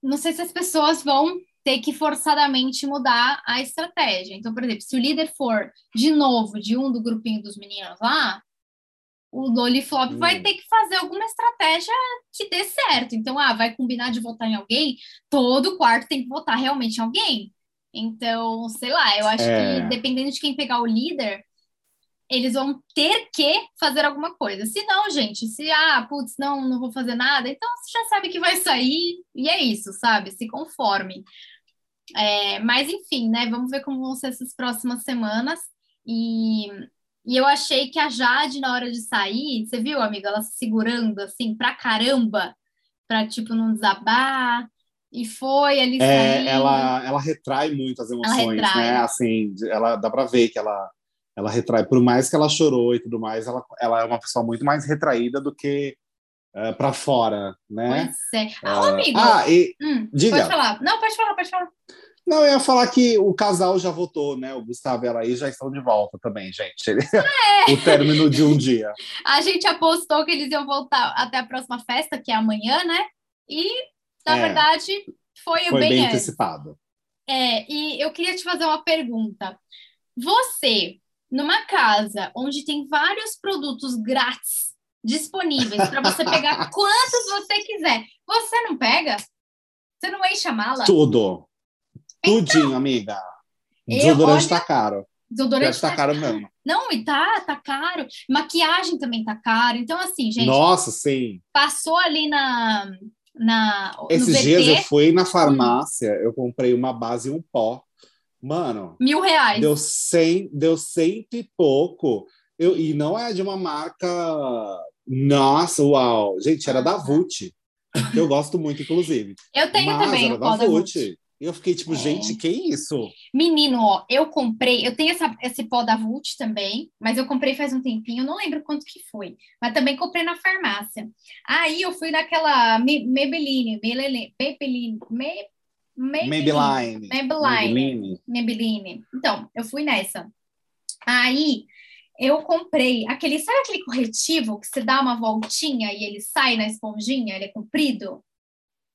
não sei se as pessoas vão ter que forçadamente mudar a estratégia. Então, por exemplo, se o líder for de novo de um do grupinho dos meninos lá, o Loliflop hum. vai ter que fazer alguma estratégia que dê certo. Então, ah, vai combinar de votar em alguém, todo quarto tem que votar realmente em alguém. Então, sei lá, eu acho é. que dependendo de quem pegar o líder, eles vão ter que fazer alguma coisa. Se não, gente, se, ah, putz, não, não vou fazer nada, então você já sabe que vai sair, e é isso, sabe? Se conforme. É, mas, enfim, né, vamos ver como vão ser essas próximas semanas. E e eu achei que a Jade, na hora de sair, você viu, amiga, ela se segurando assim pra caramba, pra tipo não desabar. E foi ali é, ela ela retrai muito as emoções, né? Assim, ela dá para ver que ela ela retrai, por mais que ela chorou e tudo mais, ela, ela é uma pessoa muito mais retraída do que uh, para fora, né? Pois é. Ah, uh, amigo. Ah, e, hum, diga. Pode falar. Não, pode falar, pode falar. Não, eu ia falar que o casal já votou, né? O Gustavo e a Laís já estão de volta também, gente. É. o término de um dia. A gente apostou que eles iam voltar até a próxima festa, que é amanhã, né? E, na é. verdade, foi, foi bem, bem antecipado. É, e eu queria te fazer uma pergunta. Você, numa casa onde tem vários produtos grátis disponíveis para você pegar [LAUGHS] quantos você quiser, você não pega? Você não enche a mala? Tudo. Tudinho, então, amiga. Desodorante tá caro. Desodorante tá, tá caro mesmo. Não, e tá, tá caro. Maquiagem também tá caro. Então, assim, gente. Nossa, sim. Passou ali na. na Esses dias eu fui na farmácia, hum. eu comprei uma base e um pó. Mano. Mil reais. Deu cem, deu cento e pouco. Eu, e não é de uma marca. Nossa, uau! Gente, era da Vult. Que eu gosto muito, inclusive. Eu tenho Mas também. Era da Vult. Eu fiquei tipo, é. gente, que isso? Menino, ó, eu comprei, eu tenho essa, esse pó da Vult também, mas eu comprei faz um tempinho, não lembro quanto que foi, mas também comprei na farmácia. Aí eu fui naquela Maybelline, Maybelline, Maybelline, Maybelline. Maybelline. Maybelline. Então, eu fui nessa. Aí eu comprei aquele, sabe aquele corretivo que você dá uma voltinha e ele sai na esponjinha, ele é comprido?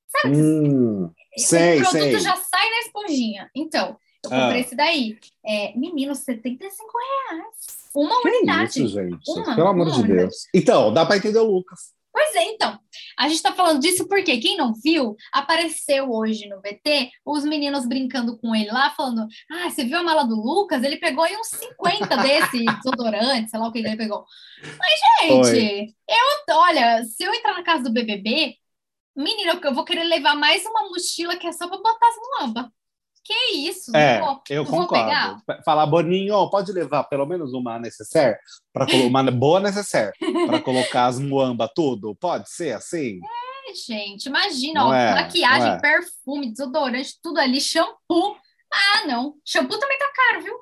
Sabe? Hum, sei, o produto sei. já sai na esponjinha. Então, eu comprei ah. esse daí. É, menino, 75 reais. Uma que unidade. Isso, gente. Uma, Pelo amor uma de unidade. Deus. Então, dá para entender o Lucas. Pois é, então. A gente está falando disso porque quem não viu, apareceu hoje no VT os meninos brincando com ele lá, falando: Ah, você viu a mala do Lucas? Ele pegou aí uns 50 [LAUGHS] desse desodorante, sei lá o que ele pegou. Mas, gente, Oi. eu, olha, se eu entrar na casa do BBB, Menina, eu vou querer levar mais uma mochila que é só para botar as muamba. Que isso? É, vou, eu concordo. Falar, Boninho, pode levar pelo menos uma necessaire, para uma boa necessaire, [LAUGHS] para colocar as muamba tudo? Pode ser assim? É, gente, imagina, ó, é, maquiagem, é. perfume, desodorante, tudo ali, shampoo. Ah, não. Shampoo também tá caro, viu?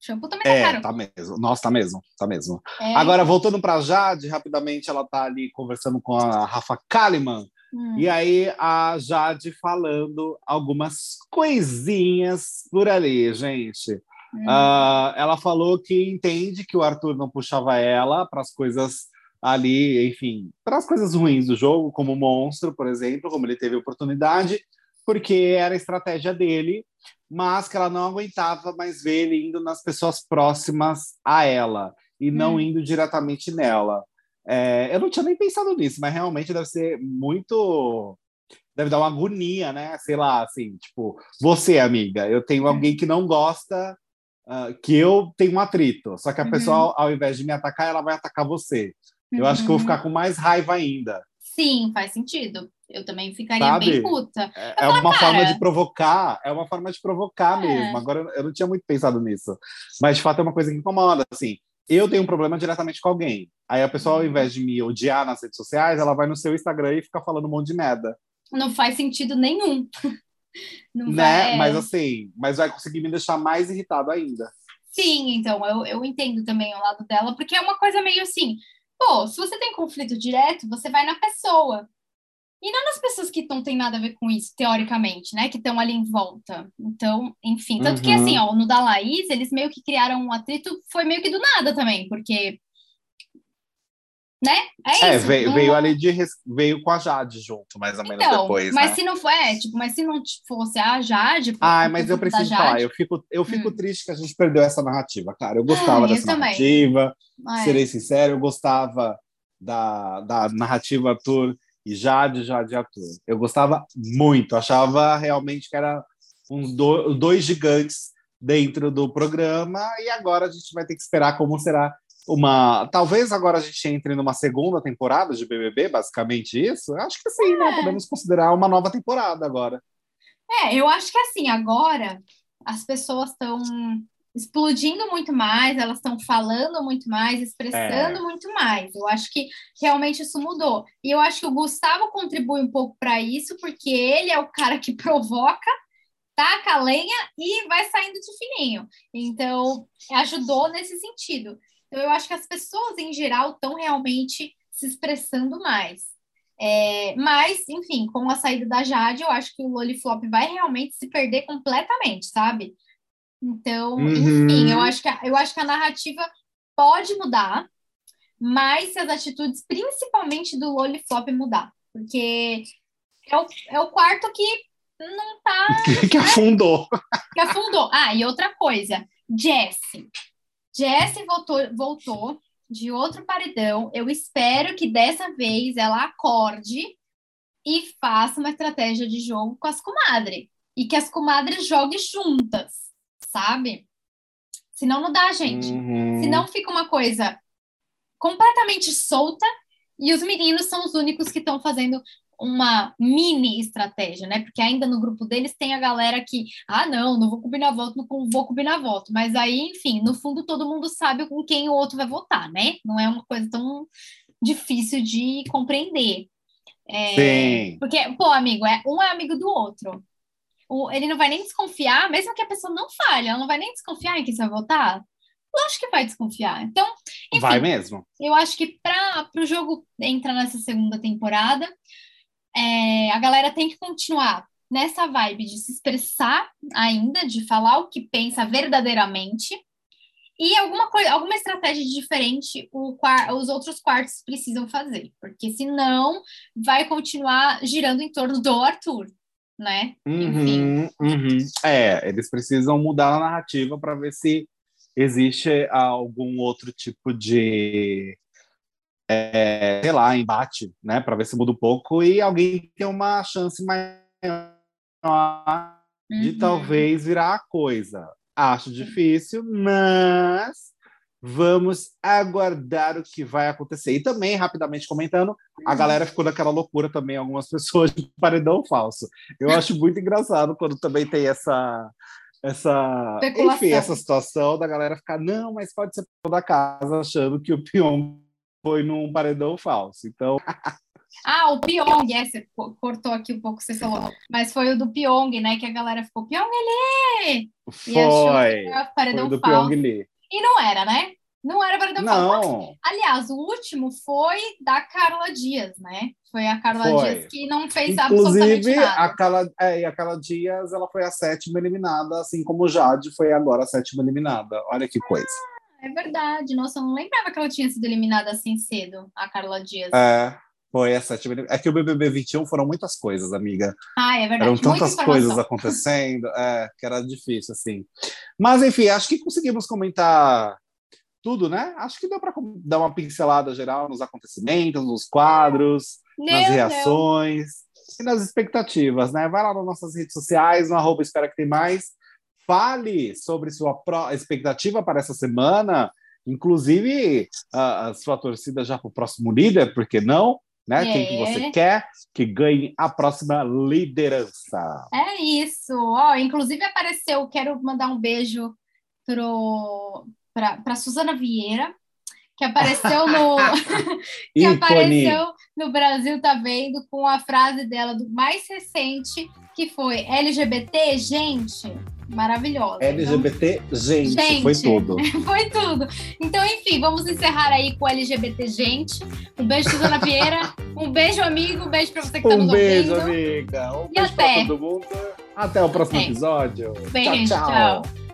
Shampoo também tá é, caro. tá mesmo. Nossa, tá mesmo, tá mesmo. É. Agora, voltando para Jade, rapidamente, ela tá ali conversando com a Rafa Kalimann, Hum. E aí a Jade falando algumas coisinhas por ali, gente. Hum. Uh, ela falou que entende que o Arthur não puxava ela para as coisas ali, enfim, para as coisas ruins do jogo, como o monstro, por exemplo, como ele teve oportunidade, porque era a estratégia dele, mas que ela não aguentava mais ver ele indo nas pessoas próximas a ela e não hum. indo diretamente nela. É, eu não tinha nem pensado nisso, mas realmente deve ser muito. Deve dar uma agonia, né? Sei lá, assim, tipo, você, amiga, eu tenho hum. alguém que não gosta uh, que eu tenho um atrito, só que a uhum. pessoa, ao invés de me atacar, ela vai atacar você. Eu acho que eu vou ficar uhum. com mais raiva ainda. Sim, faz sentido. Eu também ficaria Sabe? bem puta. É, é uma cara... forma de provocar, é uma forma de provocar é. mesmo. Agora eu não tinha muito pensado nisso. Mas de fato é uma coisa que incomoda, assim. Eu tenho um problema diretamente com alguém. Aí a pessoa, ao invés de me odiar nas redes sociais, ela vai no seu Instagram e fica falando um monte de merda. Não faz sentido nenhum. [LAUGHS] Não né? Vai... Mas assim, mas vai conseguir me deixar mais irritado ainda. Sim, então eu, eu entendo também o lado dela, porque é uma coisa meio assim, pô, se você tem conflito direto, você vai na pessoa. E não nas pessoas que não tem nada a ver com isso, teoricamente, né? Que estão ali em volta. Então, enfim. Tanto uhum. que, assim, ó, no da Laís, eles meio que criaram um atrito, foi meio que do nada também, porque né? É, é isso. veio, não... veio ali de veio com a Jade junto, mais ou menos então, depois. Mas né? se não for, é, tipo, mas se não fosse a Jade. Ah, mas eu preciso falar, eu fico, eu fico hum. triste que a gente perdeu essa narrativa, cara. Eu gostava ah, dessa eu narrativa, ah, serei sincero, eu gostava da, da narrativa Arthur e Jade, Jade Arthur. Eu gostava muito, achava realmente que era uns do, dois gigantes dentro do programa, e agora a gente vai ter que esperar como será uma. Talvez agora a gente entre numa segunda temporada de BBB, basicamente isso? Acho que sim, né? é. né? Podemos considerar uma nova temporada agora. É, eu acho que assim, agora as pessoas estão explodindo muito mais, elas estão falando muito mais, expressando é. muito mais. Eu acho que realmente isso mudou. E eu acho que o Gustavo contribui um pouco para isso, porque ele é o cara que [LAUGHS] provoca, taca a lenha e vai saindo de fininho. Então, ajudou nesse sentido. Então, eu acho que as pessoas, em geral, estão realmente se expressando mais. É, mas, enfim, com a saída da Jade, eu acho que o Loliflop vai realmente se perder completamente, sabe? Então, uhum. enfim, eu acho, que a, eu acho que a narrativa pode mudar, mas se as atitudes, principalmente do Loliflop, mudar. Porque é o, é o quarto que não tá. [LAUGHS] que afundou. Que afundou. Ah, e outra coisa, Jessie. Jessie voltou, voltou de outro paredão. Eu espero que dessa vez ela acorde e faça uma estratégia de jogo com as comadres. E que as comadres joguem juntas, sabe? Senão não dá, gente. Uhum. Senão fica uma coisa completamente solta e os meninos são os únicos que estão fazendo uma mini estratégia, né? Porque ainda no grupo deles tem a galera que, ah, não, não vou combinar voto, não vou combinar voto. Mas aí, enfim, no fundo todo mundo sabe com quem o outro vai votar, né? Não é uma coisa tão difícil de compreender. É, Sim. Porque, pô, amigo, é, um é amigo do outro. O, ele não vai nem desconfiar, mesmo que a pessoa não falhe, ela não vai nem desconfiar em quem você vai votar. Lógico que vai desconfiar. Então, enfim, vai mesmo. Eu acho que para o jogo entrar nessa segunda temporada, é, a galera tem que continuar nessa vibe de se expressar ainda, de falar o que pensa verdadeiramente. E alguma coisa, alguma estratégia diferente o, os outros quartos precisam fazer, porque senão vai continuar girando em torno do Arthur, né? Uhum, uhum. É, eles precisam mudar a narrativa para ver se existe algum outro tipo de é, sei lá, embate, né, para ver se muda um pouco e alguém tem uma chance maior de uhum. talvez virar a coisa. Acho difícil, mas vamos aguardar o que vai acontecer. E também, rapidamente comentando, a galera ficou naquela loucura também, algumas [LAUGHS] pessoas de paredão falso. Eu acho muito engraçado quando também tem essa essa, enfim, essa situação da galera ficar, não, mas pode ser da casa achando que o Pyong foi num paredão falso. Então. [LAUGHS] Ah, o Pyong, é, você cortou aqui um pouco, você falou. Mas foi o do Pyong, né? Que a galera ficou, Pyong ele! Foi. E achou que era paredão foi do falso. Pyong Lee. E não era, né? Não era paredão não. falso. Aliás, o último foi da Carla Dias, né? Foi a Carla foi. Dias que não fez Inclusive, absolutamente nada. A Carla, é, a Carla Dias ela foi a sétima eliminada, assim como o Jade foi agora a sétima eliminada. Olha que coisa. É verdade. Nossa, eu não lembrava que ela tinha sido eliminada assim cedo, a Carla Dias. É. Foi essa. É que o BBB 21 foram muitas coisas, amiga. Ah, é verdade. Eram tantas coisas acontecendo, é, que era difícil, assim. Mas, enfim, acho que conseguimos comentar tudo, né? Acho que deu para dar uma pincelada geral nos acontecimentos, nos quadros, nas reações e nas expectativas, né? Vai lá nas nossas redes sociais, no arroba Espera Que Tem Mais. Fale sobre sua expectativa para essa semana, inclusive a, a sua torcida já para o próximo líder, por que não? Né? É. Quem que você quer que ganhe a próxima liderança? É isso. Ó, inclusive apareceu, quero mandar um beijo para Suzana Vieira, que apareceu no [LAUGHS] [LAUGHS] que apareceu no Brasil tá vendo com a frase dela do mais recente que foi LGBT gente maravilhosa. LGBT então, gente, gente, foi tudo. [LAUGHS] foi tudo. Então, enfim, vamos encerrar aí com LGBT gente. Um beijo, Suzana Vieira. Um beijo, amigo. Um beijo para você que tá um nos beijo, ouvindo. Amiga. Um e beijo até. todo mundo. Até o próximo episódio. Beijo, tchau. tchau. tchau.